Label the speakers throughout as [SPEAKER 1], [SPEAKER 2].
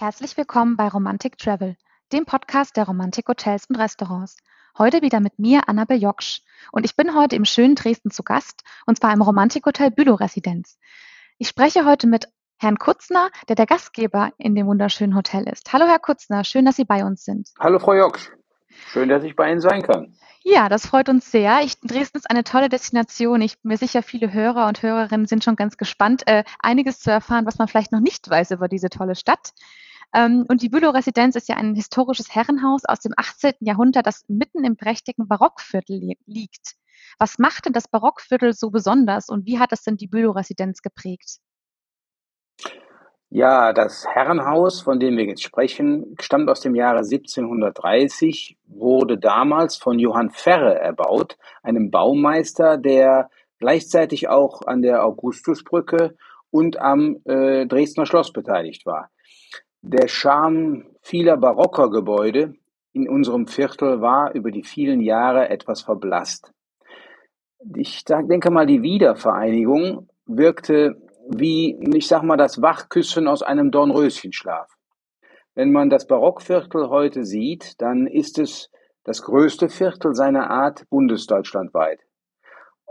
[SPEAKER 1] Herzlich willkommen bei Romantic Travel, dem Podcast der Romantik Hotels und Restaurants. Heute wieder mit mir, Annabel Joksch. Und ich bin heute im schönen Dresden zu Gast, und zwar im Romantik Hotel Bülow Residenz. Ich spreche heute mit Herrn Kutzner, der der Gastgeber in dem wunderschönen Hotel ist. Hallo, Herr Kutzner, schön, dass Sie bei uns sind.
[SPEAKER 2] Hallo, Frau Joksch. Schön, dass ich bei Ihnen sein kann.
[SPEAKER 1] Ja, das freut uns sehr. Ich, Dresden ist eine tolle Destination. Ich bin mir sicher, viele Hörer und Hörerinnen sind schon ganz gespannt, äh, einiges zu erfahren, was man vielleicht noch nicht weiß über diese tolle Stadt. Ähm, und die Bülow-Residenz ist ja ein historisches Herrenhaus aus dem 18. Jahrhundert, das mitten im prächtigen Barockviertel li liegt. Was macht denn das Barockviertel so besonders und wie hat es denn die Bülow-Residenz geprägt?
[SPEAKER 2] Ja, das Herrenhaus, von dem wir jetzt sprechen, stammt aus dem Jahre 1730, wurde damals von Johann Ferre erbaut, einem Baumeister, der gleichzeitig auch an der Augustusbrücke und am äh, Dresdner Schloss beteiligt war. Der Charme vieler barocker Gebäude in unserem Viertel war über die vielen Jahre etwas verblasst. Ich denke mal, die Wiedervereinigung wirkte wie, ich sag mal, das Wachküssen aus einem Dornröschenschlaf. Wenn man das Barockviertel heute sieht, dann ist es das größte Viertel seiner Art bundesdeutschlandweit.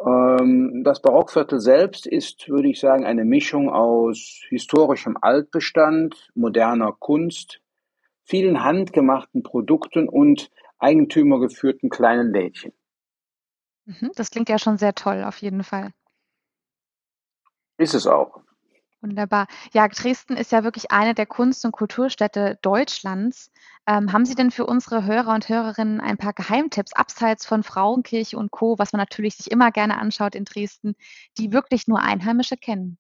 [SPEAKER 2] Ähm, das Barockviertel selbst ist, würde ich sagen, eine Mischung aus historischem Altbestand, moderner Kunst, vielen handgemachten Produkten und eigentümergeführten kleinen Lädchen.
[SPEAKER 1] Mhm, das klingt ja schon sehr toll, auf jeden Fall.
[SPEAKER 2] Ist es auch.
[SPEAKER 1] Wunderbar. Ja, Dresden ist ja wirklich eine der Kunst- und Kulturstädte Deutschlands. Ähm, haben Sie denn für unsere Hörer und Hörerinnen ein paar Geheimtipps abseits von Frauenkirche und Co., was man natürlich sich immer gerne anschaut in Dresden, die wirklich nur Einheimische kennen?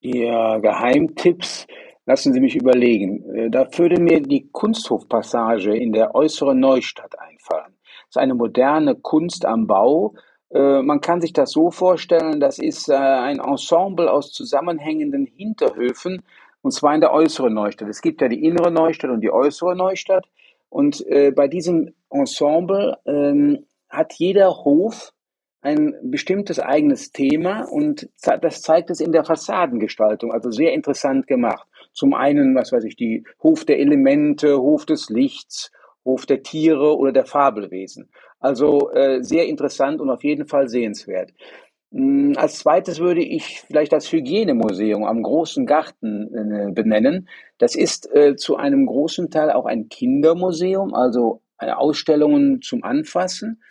[SPEAKER 2] Ja, Geheimtipps. Lassen Sie mich überlegen. Äh, da würde mir die Kunsthofpassage in der äußeren Neustadt einfallen. Das ist eine moderne Kunst am Bau, man kann sich das so vorstellen, das ist äh, ein Ensemble aus zusammenhängenden Hinterhöfen, und zwar in der äußeren Neustadt. Es gibt ja die innere Neustadt und die äußere Neustadt. Und äh, bei diesem Ensemble ähm, hat jeder Hof ein bestimmtes eigenes Thema und das zeigt es in der Fassadengestaltung, also sehr interessant gemacht. Zum einen, was weiß ich, die Hof der Elemente, Hof des Lichts, Hof der Tiere oder der Fabelwesen. Also äh, sehr interessant und auf jeden Fall sehenswert. Hm, als zweites würde ich vielleicht das Hygienemuseum am Großen Garten äh, benennen. Das ist äh, zu einem großen Teil auch ein Kindermuseum, also Ausstellungen zum Anfassen.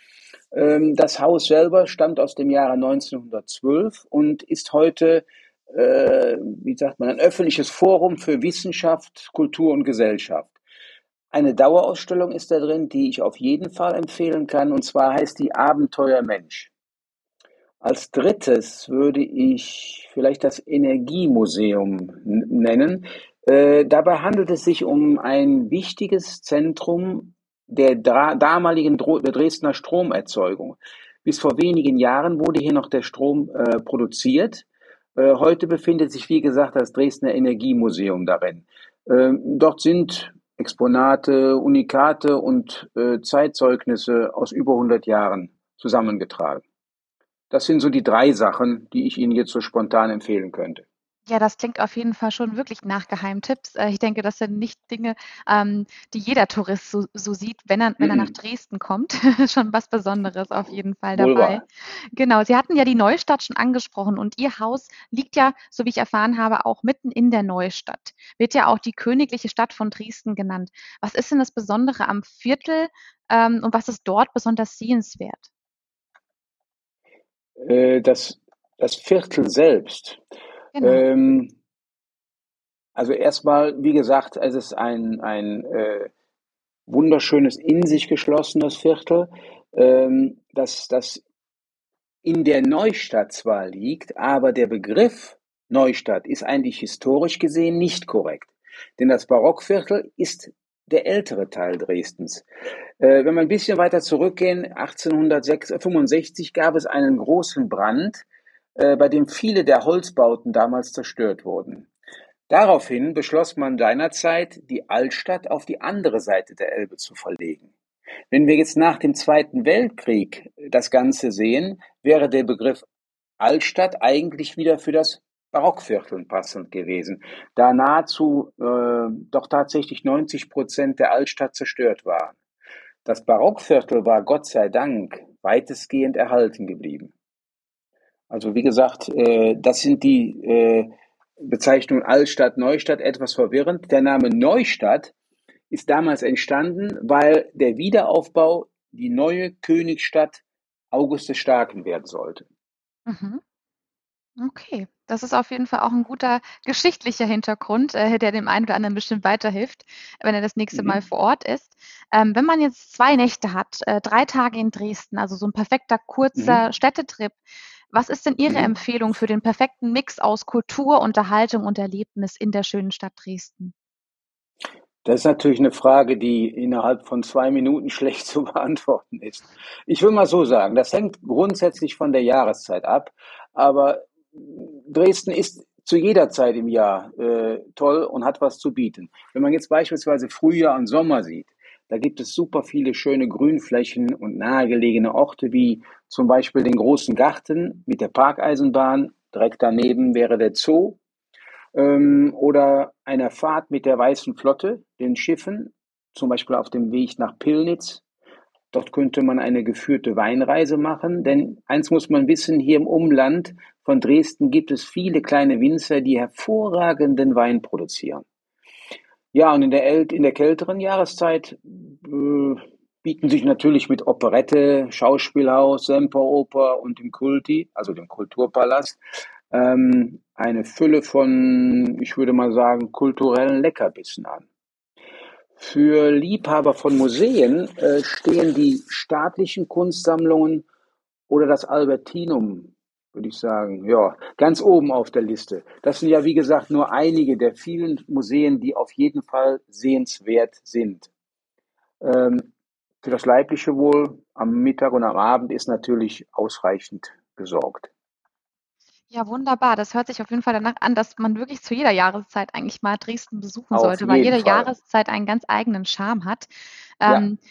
[SPEAKER 2] Ähm, das Haus selber stammt aus dem Jahre 1912 und ist heute, äh, wie sagt man, ein öffentliches Forum für Wissenschaft, Kultur und Gesellschaft. Eine Dauerausstellung ist da drin, die ich auf jeden Fall empfehlen kann, und zwar heißt die Abenteuer Mensch. Als drittes würde ich vielleicht das Energiemuseum nennen. Äh, dabei handelt es sich um ein wichtiges Zentrum der damaligen Dro der Dresdner Stromerzeugung. Bis vor wenigen Jahren wurde hier noch der Strom äh, produziert. Äh, heute befindet sich, wie gesagt, das Dresdner Energiemuseum darin. Ähm, dort sind Exponate, Unikate und äh, Zeitzeugnisse aus über 100 Jahren zusammengetragen. Das sind so die drei Sachen, die ich Ihnen jetzt so spontan empfehlen könnte.
[SPEAKER 1] Ja, das klingt auf jeden Fall schon wirklich nach Geheimtipps. Äh, ich denke, das sind nicht Dinge, ähm, die jeder Tourist so, so sieht, wenn er, wenn er nach Dresden kommt. schon was Besonderes auf jeden Fall dabei. Genau, Sie hatten ja die Neustadt schon angesprochen und Ihr Haus liegt ja, so wie ich erfahren habe, auch mitten in der Neustadt. Wird ja auch die königliche Stadt von Dresden genannt. Was ist denn das Besondere am Viertel ähm, und was ist dort besonders sehenswert?
[SPEAKER 2] Äh, das, das Viertel selbst Genau. Ähm, also erstmal, wie gesagt, es ist ein, ein äh, wunderschönes, in sich geschlossenes Viertel, ähm, das, das in der Neustadt zwar liegt, aber der Begriff Neustadt ist eigentlich historisch gesehen nicht korrekt. Denn das Barockviertel ist der ältere Teil Dresdens. Äh, wenn wir ein bisschen weiter zurückgehen, 1865 gab es einen großen Brand bei dem viele der Holzbauten damals zerstört wurden. Daraufhin beschloss man seinerzeit, die Altstadt auf die andere Seite der Elbe zu verlegen. Wenn wir jetzt nach dem Zweiten Weltkrieg das Ganze sehen, wäre der Begriff Altstadt eigentlich wieder für das Barockvierteln passend gewesen, da nahezu äh, doch tatsächlich 90 Prozent der Altstadt zerstört waren. Das Barockviertel war Gott sei Dank weitestgehend erhalten geblieben. Also wie gesagt, äh, das sind die äh, Bezeichnungen Altstadt, Neustadt etwas verwirrend. Der Name Neustadt ist damals entstanden, weil der Wiederaufbau die neue Königsstadt August des Starken werden sollte.
[SPEAKER 1] Mhm. Okay, das ist auf jeden Fall auch ein guter geschichtlicher Hintergrund, äh, der dem einen oder anderen bestimmt weiterhilft, wenn er das nächste Mal
[SPEAKER 2] Mhm.
[SPEAKER 1] vor Ort ist. Ähm, wenn man jetzt 2 Nächte hat, äh, 3 Tage in Dresden, also so ein perfekter kurzer
[SPEAKER 2] Mhm.
[SPEAKER 1] Städtetrip, was ist denn Ihre
[SPEAKER 2] Mhm.
[SPEAKER 1] Empfehlung für den perfekten Mix aus Kultur, Unterhaltung und Erlebnis in der schönen Stadt Dresden?
[SPEAKER 2] Das ist natürlich eine Frage, die innerhalb von zwei Minuten schlecht zu beantworten ist. Ich will mal so sagen, das hängt grundsätzlich von der Jahreszeit ab, aber Dresden ist zu jeder Zeit im Jahr äh, toll und hat was zu bieten. Wenn man jetzt beispielsweise Frühjahr und Sommer sieht, da gibt es super viele schöne Grünflächen und nahegelegene Orte wie zum Beispiel den großen Garten mit der Parkeisenbahn. Direkt daneben wäre der Zoo ähm, oder einer Fahrt mit der Weißen Flotte, den Schiffen, zum Beispiel auf dem Weg nach Pillnitz. Dort könnte man eine geführte Weinreise machen, denn eins muss man wissen, hier im Umland von Dresden gibt es viele kleine Winzer, die hervorragenden Wein produzieren. Ja, und in der, in der kälteren Jahreszeit äh, bieten sich natürlich mit Operette, Schauspielhaus, Semperoper und dem Kulti, also dem Kulturpalast, ähm, eine Fülle von, ich würde mal sagen, kulturellen Leckerbissen an. Für Liebhaber von Museen äh, stehen die staatlichen Kunstsammlungen oder das Albertinum, würde ich sagen, ja, ganz oben auf der Liste. Das sind ja, wie gesagt, nur einige der vielen Museen, die auf jeden Fall sehenswert sind. Ähm, für das leibliche Wohl am Mittag und am Abend ist natürlich ausreichend gesorgt.
[SPEAKER 1] Ja, wunderbar. Das hört sich auf jeden Fall danach an, dass man wirklich zu jeder Jahreszeit eigentlich mal Dresden besuchen
[SPEAKER 2] Auf
[SPEAKER 1] sollte, weil jede
[SPEAKER 2] Fall.
[SPEAKER 1] Jahreszeit einen ganz eigenen Charme hat. Ähm, ja,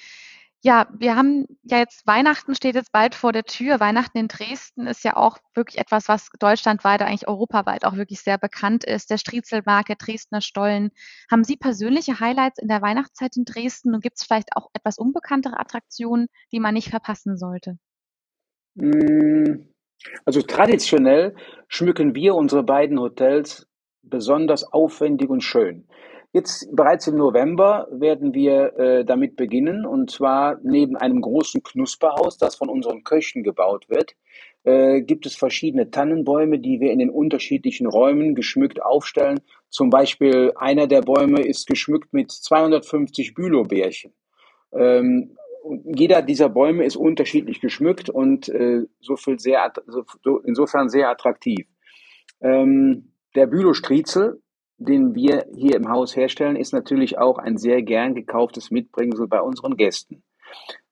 [SPEAKER 1] wir haben ja jetzt Weihnachten steht jetzt bald vor der Tür. Weihnachten in Dresden ist ja auch wirklich etwas, was deutschlandweit, eigentlich europaweit auch wirklich sehr bekannt ist. Der Striezelmarkt, der Dresdner Stollen. Haben Sie persönliche Highlights in der Weihnachtszeit in Dresden und gibt es vielleicht auch etwas unbekanntere Attraktionen, die man nicht verpassen sollte?
[SPEAKER 2] Mm, Also traditionell schmücken wir unsere beiden Hotels besonders aufwendig und schön. Jetzt bereits im November werden wir äh, damit beginnen und zwar neben einem großen Knusperhaus, das von unseren Köchen gebaut wird, äh, gibt es verschiedene Tannenbäume, die wir in den unterschiedlichen Räumen geschmückt aufstellen. Zum Beispiel einer der Bäume ist geschmückt mit 250 Bülowbärchen. Ähm, jeder dieser Bäume ist unterschiedlich geschmückt und äh, so viel sehr, so, insofern sehr attraktiv. Ähm, der Bülow-Striezel, den wir hier im Haus herstellen, ist natürlich auch ein sehr gern gekauftes Mitbringsel bei unseren Gästen.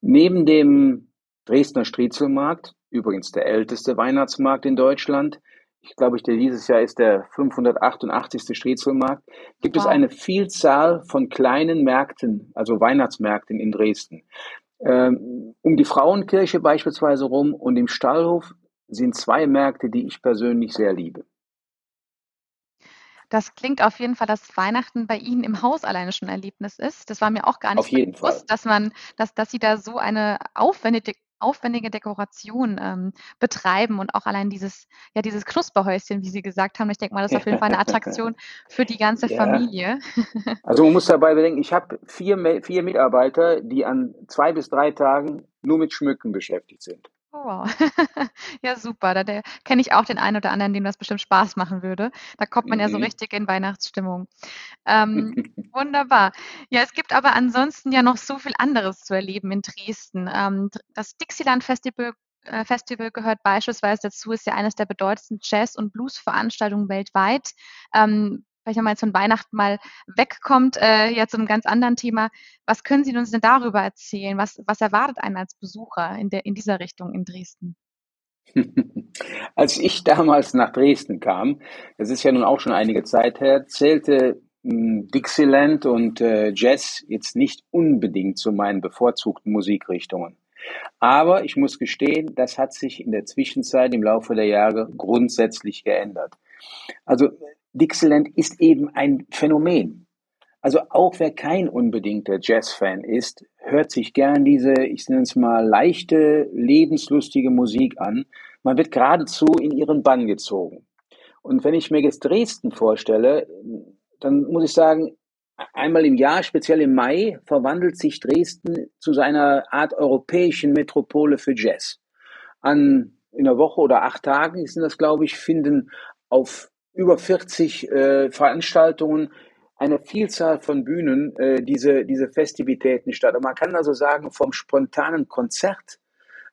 [SPEAKER 2] Neben dem Dresdner Striezelmarkt, übrigens der älteste Weihnachtsmarkt in Deutschland, ich glaube, der dieses Jahr ist der 588. Striezelmarkt, gibt es
[SPEAKER 1] Wow.
[SPEAKER 2] eine Vielzahl von kleinen Märkten, also Weihnachtsmärkten in Dresden. Ähm, um die Frauenkirche beispielsweise rum und im Stallhof sind zwei Märkte, die ich persönlich sehr liebe.
[SPEAKER 1] Das klingt auf jeden Fall, dass Weihnachten bei Ihnen im Haus alleine schon ein Erlebnis ist. Das war mir auch gar nicht
[SPEAKER 2] Fall.
[SPEAKER 1] bewusst, dass man dass dass Sie da so eine aufwendige aufwendige Dekoration, ähm, betreiben und auch allein dieses ja, dieses Knusperhäuschen, wie Sie gesagt haben. Ich denke mal, das ist auf jeden Fall 'ne Attraktion für die ganze
[SPEAKER 2] Ja.
[SPEAKER 1] Familie.
[SPEAKER 2] Also, man muss dabei bedenken, ich habe vier, vier Mitarbeiter, die an zwei bis drei Tagen nur mit Schmücken beschäftigt sind.
[SPEAKER 1] Oh wow. Ja, super. Da kenne ich auch den einen oder anderen, dem das bestimmt Spaß machen würde. Da kommt man ja so
[SPEAKER 2] Mhm.
[SPEAKER 1] richtig in Weihnachtsstimmung. Ähm, wunderbar. Ja, es gibt aber ansonsten ja noch so viel anderes zu erleben in Dresden. Ähm, das Dixieland Festival äh, Festival gehört beispielsweise dazu, ist ja eines der bedeutendsten Jazz und Blues-Veranstaltungen weltweit. Ähm, vielleicht jetzt von Weihnachten mal wegkommt, äh, ja, zu 'nem ganz anderen Thema. Was können Sie uns denn darüber erzählen? Was was erwartet einen als Besucher in der in dieser Richtung in Dresden?
[SPEAKER 2] Als ich damals nach Dresden kam, das ist ja nun auch schon einige Zeit her, zählte hm, Dixieland und äh, Jazz jetzt nicht unbedingt zu meinen bevorzugten Musikrichtungen. Aber ich muss gestehen, das hat sich in der Zwischenzeit im Laufe der Jahre grundsätzlich geändert. Also Dixieland ist eben ein Phänomen. Also auch wer kein unbedingter Jazz-Fan ist, hört sich gern diese, ich nenne es mal, leichte, lebenslustige Musik an. Man wird geradezu in ihren Bann gezogen. Und wenn ich mir jetzt Dresden vorstelle, dann muss ich sagen, einmal im Jahr, speziell im Mai, verwandelt sich Dresden zu seiner Art europäischen Metropole für Jazz. An in einer Woche oder acht Tagen sind das, glaube ich, finden auf über 40 äh, Veranstaltungen eine Vielzahl von Bühnen äh, diese, diese Festivitäten statt. Und man kann also sagen, vom spontanen Konzert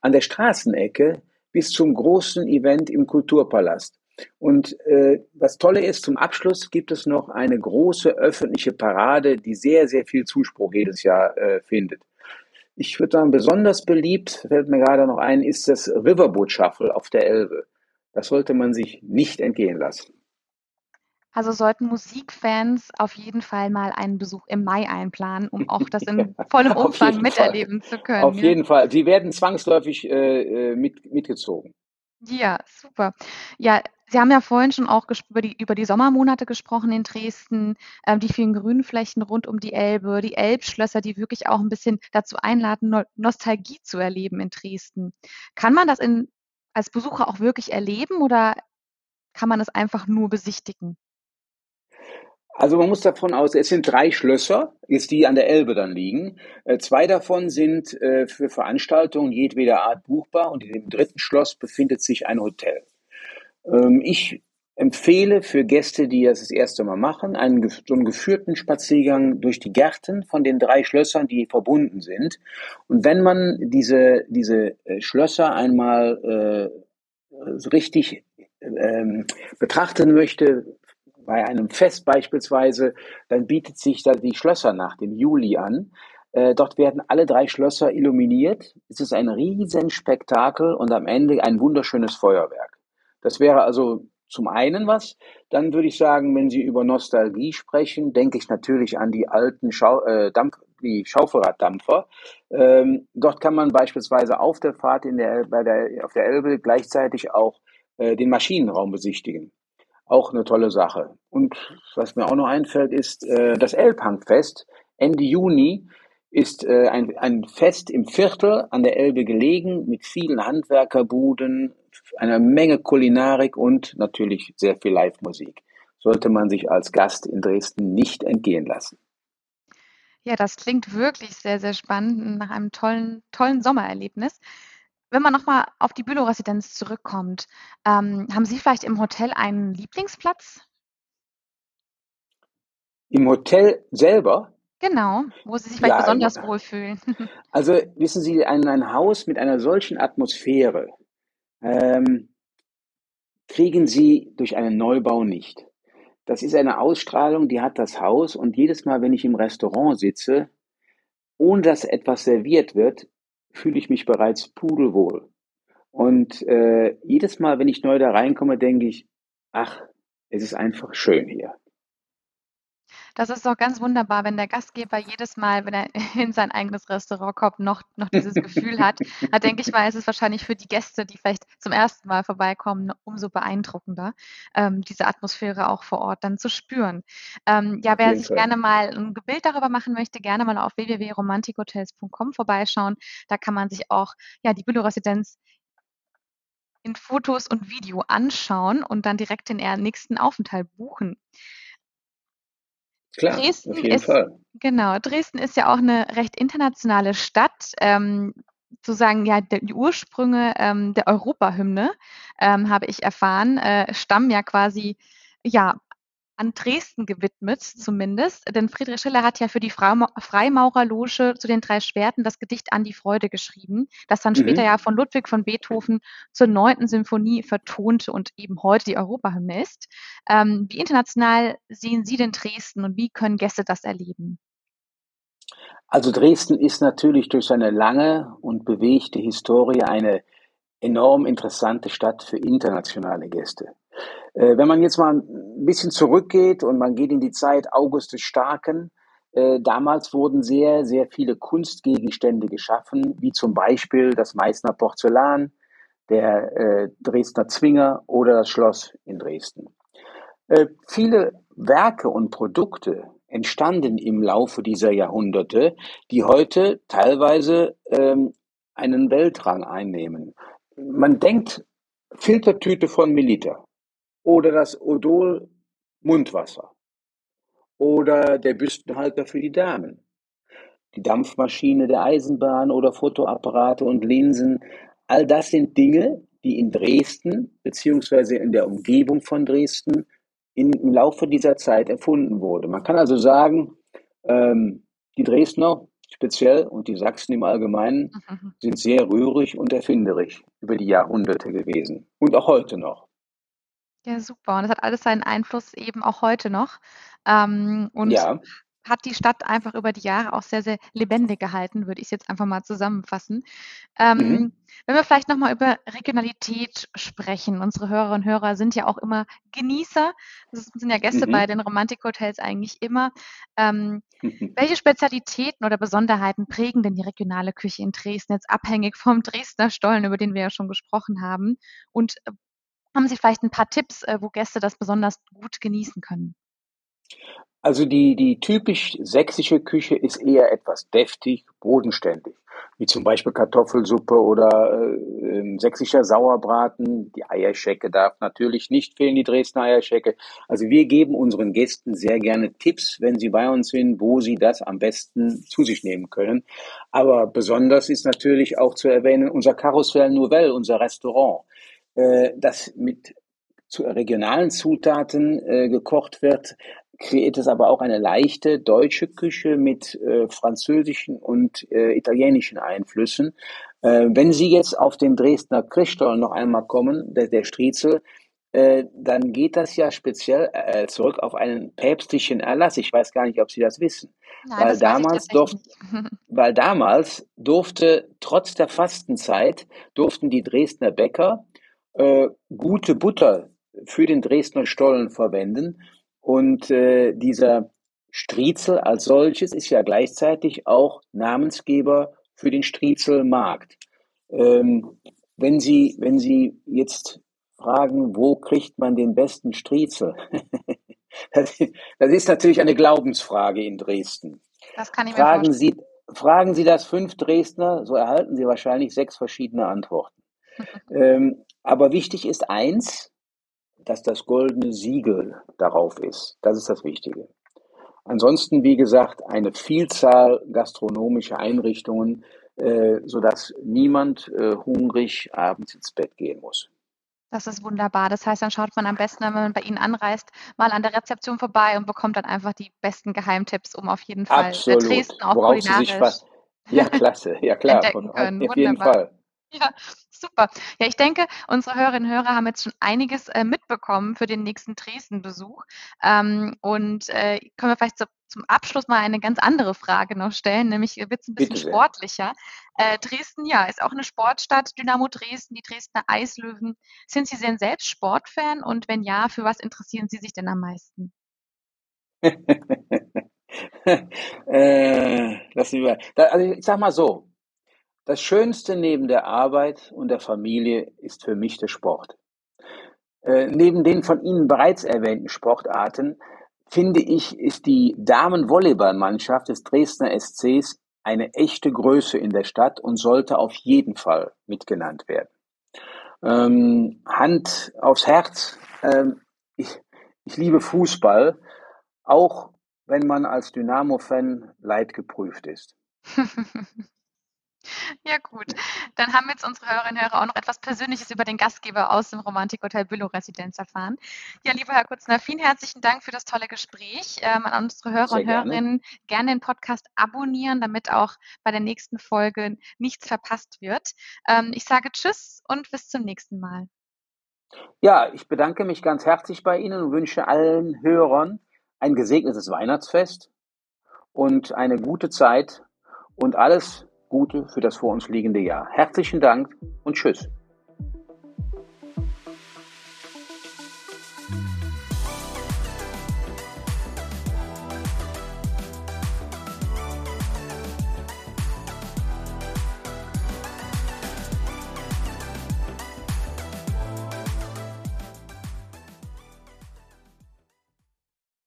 [SPEAKER 2] an der Straßenecke bis zum großen Event im Kulturpalast. Und äh, was Tolle ist, zum Abschluss gibt es noch eine große öffentliche Parade, die sehr, sehr viel Zuspruch jedes Jahr äh, findet. Ich würde sagen, besonders beliebt, fällt mir gerade noch ein, ist das Riverboat Shuffle auf der Elbe. Das sollte man sich nicht entgehen lassen.
[SPEAKER 1] Also sollten Musikfans auf jeden Fall mal einen Besuch im Mai einplanen, um auch das in vollem Umfang miterleben
[SPEAKER 2] Fall.
[SPEAKER 1] zu können.
[SPEAKER 2] Auf ja? jeden Fall. Sie werden zwangsläufig äh, äh, mit, mitgezogen.
[SPEAKER 1] Ja, super. Ja, Sie haben ja vorhin schon auch über die, über die Sommermonate gesprochen in Dresden, ähm, die vielen Grünflächen rund um die Elbe, die Elbschlösser, die wirklich auch ein bisschen dazu einladen, no Nostalgie zu erleben in Dresden. Kann man das in, als Besucher auch wirklich erleben oder kann man es einfach nur besichtigen?
[SPEAKER 2] Also man muss davon aus, es sind drei Schlösser, jetzt die an der Elbe dann liegen. Äh, zwei davon sind äh, für Veranstaltungen jedweder Art buchbar und in dem dritten Schloss befindet sich ein Hotel. Ähm, ich empfehle für Gäste, die das das erste Mal machen, einen so einen geführten Spaziergang durch die Gärten von den drei Schlössern, die verbunden sind. Und wenn man diese, diese äh, Schlösser einmal äh, richtig ähm, betrachten möchte, bei einem Fest beispielsweise, dann bietet sich da die Schlössernacht im Juli an. Äh, dort werden alle drei Schlösser illuminiert. Es ist ein Riesenspektakel und am Ende ein wunderschönes Feuerwerk. Das wäre also zum einen was. Dann würde ich sagen, wenn Sie über Nostalgie sprechen, denke ich natürlich an die alten Schau äh, Dampf die Schaufelraddampfer. Ähm, dort kann man beispielsweise auf der Fahrt in der, bei der, auf der Elbe gleichzeitig auch äh, den Maschinenraum besichtigen. Auch eine tolle Sache. Und was mir auch noch einfällt, ist äh, das Elbhangfest Ende Juni ist äh, ein, ein Fest im Viertel an der Elbe gelegen mit vielen Handwerkerbuden, einer Menge Kulinarik und natürlich sehr viel Live-Musik. Sollte man sich als Gast in Dresden nicht entgehen lassen.
[SPEAKER 1] Ja, das klingt wirklich sehr, sehr spannend nach einem tollen, tollen Sommererlebnis. Wenn man nochmal auf die Bülow-Residenz zurückkommt, ähm, haben Sie vielleicht im Hotel einen Lieblingsplatz?
[SPEAKER 2] Im Hotel selber?
[SPEAKER 1] Genau, wo Sie sich vielleicht ja, besonders ja. wohlfühlen.
[SPEAKER 2] Also wissen Sie, ein, ein Haus mit einer solchen Atmosphäre ähm, kriegen Sie durch einen Neubau nicht. Das ist eine Ausstrahlung, die hat das Haus und jedes Mal, wenn ich im Restaurant sitze, ohne dass etwas serviert wird, fühle ich mich bereits pudelwohl. Und äh, jedes Mal, wenn ich neu da reinkomme, denke ich, ach, es ist einfach schön hier.
[SPEAKER 1] Das ist doch ganz wunderbar, wenn der Gastgeber jedes Mal, wenn er in sein eigenes Restaurant kommt, noch, noch dieses Gefühl hat. Da denke ich mal, ist es wahrscheinlich für die Gäste, die vielleicht zum ersten Mal vorbeikommen, umso beeindruckender, ähm, diese Atmosphäre auch vor Ort dann zu spüren. Ähm, ja, wer sich Fall. gerne mal ein Bild darüber machen möchte, gerne mal auf www.romantikhotels.com vorbeischauen. Da kann man sich auch ja, die Bülow-Residenz in Fotos und Video anschauen und dann direkt den nächsten Aufenthalt buchen.
[SPEAKER 2] Klar, Dresden auf jeden
[SPEAKER 1] ist,
[SPEAKER 2] Fall.
[SPEAKER 1] Genau, Dresden ist ja auch eine recht internationale Stadt. Ähm, sozusagen ja die Ursprünge ähm, der Europahymne, ähm, habe ich erfahren, äh, stammen ja quasi ja an Dresden gewidmet, zumindest. Denn Friedrich Schiller hat ja für die Freimaurerloge zu den drei Schwerten das Gedicht An die Freude geschrieben, das dann mhm. später ja von Ludwig von Beethoven zur neunten Symphonie vertonte und eben heute die Europahymne ist. Ähm, wie international sehen Sie denn Dresden und wie können Gäste das erleben?
[SPEAKER 2] Also Dresden ist natürlich durch seine lange und bewegte Historie eine enorm interessante Stadt für internationale Gäste. Äh, wenn man jetzt mal ein bisschen zurückgeht und man geht in die Zeit August des Starken, äh, damals wurden sehr, sehr viele Kunstgegenstände geschaffen, wie zum Beispiel das Meißner Porzellan, der äh, Dresdner Zwinger oder das Schloss in Dresden. Viele Werke und Produkte entstanden im Laufe dieser Jahrhunderte, die heute teilweise ähm, einen Weltrang einnehmen. Man denkt Filtertüte von Melita oder das Odol Mundwasser oder der Büstenhalter für die Damen, die Dampfmaschine der Eisenbahn oder Fotoapparate und Linsen. All das sind Dinge, die in Dresden beziehungsweise in der Umgebung von Dresden in, im Laufe dieser Zeit erfunden wurde. Man kann also sagen, ähm, die Dresdner speziell und die Sachsen im Allgemeinen mhm. sind sehr rührig und erfinderisch über die Jahrhunderte gewesen und auch heute noch.
[SPEAKER 1] Ja, super. Und das hat alles seinen Einfluss eben auch heute noch. Ähm, und ja hat die Stadt einfach über die Jahre auch sehr, sehr lebendig gehalten, würde ich jetzt einfach mal zusammenfassen. Ähm, mhm. Wenn wir vielleicht nochmal über Regionalität sprechen. Unsere Hörerinnen und Hörer sind ja auch immer Genießer. Das sind ja Gäste mhm. bei den Romantikhotels eigentlich immer. Ähm, mhm. Welche Spezialitäten oder Besonderheiten prägen denn die regionale Küche in Dresden jetzt abhängig vom Dresdner Stollen, über den wir ja schon gesprochen haben? Und haben Sie vielleicht ein paar Tipps, äh, wo Gäste das besonders gut genießen können?
[SPEAKER 2] Also die, die typisch sächsische Küche ist eher etwas deftig, bodenständig, wie zum Beispiel Kartoffelsuppe oder äh, sächsischer Sauerbraten. Die Eierschecke darf natürlich nicht fehlen, die Dresdner Eierschecke. Also wir geben unseren Gästen sehr gerne Tipps, wenn sie bei uns sind, wo sie das am besten zu sich nehmen können. Aber besonders ist natürlich auch zu erwähnen unser Carousel Nouvelle, unser Restaurant, das mit zu regionalen Zutaten äh, gekocht wird, kreiert es aber auch eine leichte deutsche Küche mit äh, französischen und äh, italienischen Einflüssen. Äh, wenn Sie jetzt auf den Dresdner Christstollen noch einmal kommen, der, der Striezel, äh, dann geht das ja speziell äh, zurück auf einen päpstlichen Erlass. Ich weiß gar nicht, ob Sie das wissen. Nein, weil, das damals durft, weil damals durfte, trotz der Fastenzeit, durften die Dresdner Bäcker äh, gute Butter für den Dresdner Stollen verwenden. Und äh, dieser Striezel als solches ist ja gleichzeitig auch Namensgeber für den Striezelmarkt. Ähm, wenn Sie, wenn Sie jetzt fragen, wo kriegt man den besten Striezel? das, das, ist natürlich eine Glaubensfrage in Dresden.
[SPEAKER 1] Das kann ich
[SPEAKER 2] fragen
[SPEAKER 1] mir
[SPEAKER 2] Sie, fragen Sie das fünf Dresdner, so erhalten Sie wahrscheinlich sechs verschiedene Antworten. ähm, aber wichtig ist eins, dass das goldene Siegel darauf ist. Das ist das Wichtige. Ansonsten, wie gesagt, eine Vielzahl gastronomischer Einrichtungen, äh, sodass niemand äh, hungrig abends ins Bett gehen muss.
[SPEAKER 1] Das ist wunderbar. Das heißt, dann schaut man am besten, wenn man bei Ihnen anreist, mal an der Rezeption vorbei und bekommt dann einfach die besten Geheimtipps, um auf jeden Fall
[SPEAKER 2] Absolut. Dresden auch Worauf kulinarisch Ja, klasse. Ja, klar.
[SPEAKER 1] Von, auf jeden Fall. Ja, super. Ja, ich denke, unsere Hörerinnen und Hörer haben jetzt schon einiges äh, mitbekommen für den nächsten Dresden-Besuch. Ähm, und äh, können wir vielleicht zu, zum Abschluss mal eine ganz andere Frage noch stellen, nämlich wird es ein bisschen Bitte sportlicher. Äh, Dresden, ja, ist auch eine Sportstadt. Dynamo Dresden, die Dresdner Eislöwen. Sind Sie denn selbst Sportfan? Und wenn ja, für was interessieren Sie sich denn am meisten?
[SPEAKER 2] äh, lass mich mal. Da, also ich sag mal so, das Schönste neben der Arbeit und der Familie ist für mich der Sport. Äh, neben den von Ihnen bereits erwähnten Sportarten finde ich, ist die Damenvolleyballmannschaft des Dresdner SCs eine echte Größe in der Stadt und sollte auf jeden Fall mitgenannt werden. Ähm, Hand aufs Herz, ähm, ich, ich liebe Fußball, auch wenn man als Dynamo-Fan leidgeprüft ist.
[SPEAKER 1] Ja gut, dann haben jetzt unsere Hörerinnen und Hörer auch noch etwas Persönliches über den Gastgeber aus dem Romantikhotel Bülow Residenz erfahren. Ja, lieber Herr Kutzner, vielen herzlichen Dank für das tolle Gespräch. Ähm, an unsere Hörer Sehr und gerne. Hörerinnen gerne den Podcast abonnieren, damit auch bei der nächsten Folge nichts verpasst wird. Ähm, ich sage Tschüss und bis zum nächsten Mal.
[SPEAKER 2] Ja, ich bedanke mich ganz herzlich bei Ihnen und wünsche allen Hörern ein gesegnetes Weihnachtsfest und eine gute Zeit und alles Gute für das vor uns liegende Jahr. Herzlichen Dank und Tschüss.